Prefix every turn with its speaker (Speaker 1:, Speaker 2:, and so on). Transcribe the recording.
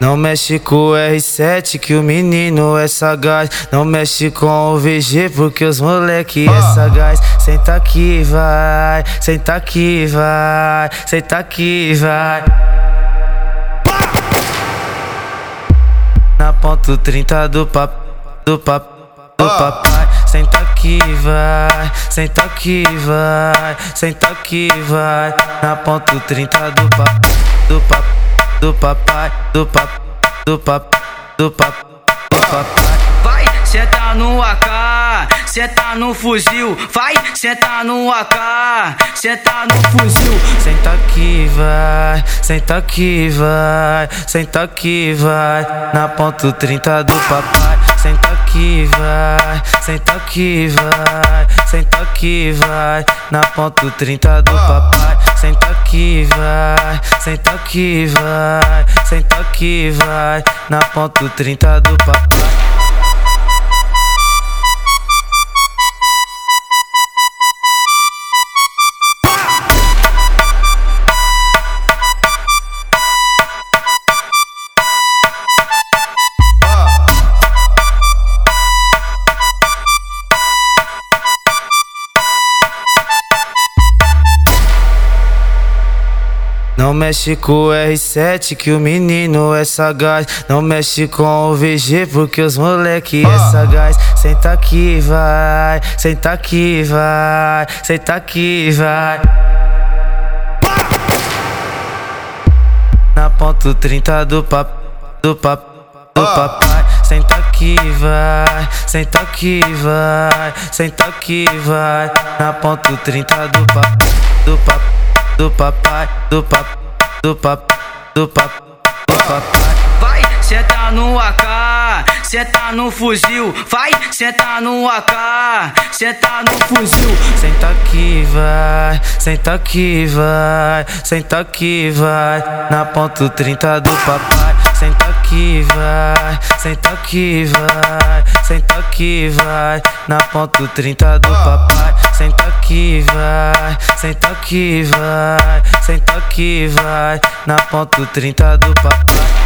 Speaker 1: Não mexe com o R7 que o menino é sagaz. Não mexe com o VG porque os moleque é sagaz. Senta aqui, vai, senta aqui, vai, senta aqui, vai. Na ponto 30 do papo, do papo, do papai. Senta aqui, vai, senta aqui, vai, senta aqui, vai. Na ponto 30 do papo, do papo do papai, do papai, do papai, do papai, do papai.
Speaker 2: Vai, senta no AK, senta no fuzil. Vai, senta no AK, senta no fuzil.
Speaker 1: Senta aqui, vai, senta aqui, vai, senta aqui, vai. Na ponto 30 do papai. Senta aqui, vai, senta aqui, vai, senta aqui, vai. Na ponto 30 do papai. Senta aqui, vai, senta aqui, vai, senta aqui, vai. Na ponto 30 do papai. Não mexe com o R7 que o menino é sagaz. Não mexe com o VG porque os moleque é sagaz. Senta aqui, vai, senta aqui, vai, senta aqui, vai. Na ponto 30 do papo, do papo, do papai. Senta aqui, vai, senta aqui, vai, senta aqui, vai. Na ponto 30 do papo, do papo do papai, do papai, do papai, do papai, do papai.
Speaker 2: Vai, senta no AK, senta no fuzil. Vai, senta no AK, senta no fuzil.
Speaker 1: Senta aqui, vai, senta aqui, vai, senta aqui, vai. Na ponto 30 do papai. Senta aqui, vai, senta aqui, vai, senta aqui, vai. Na ponto 30 do papai. Senta senta aqui, vai, senta aqui, vai. Na ponto 30 do papai.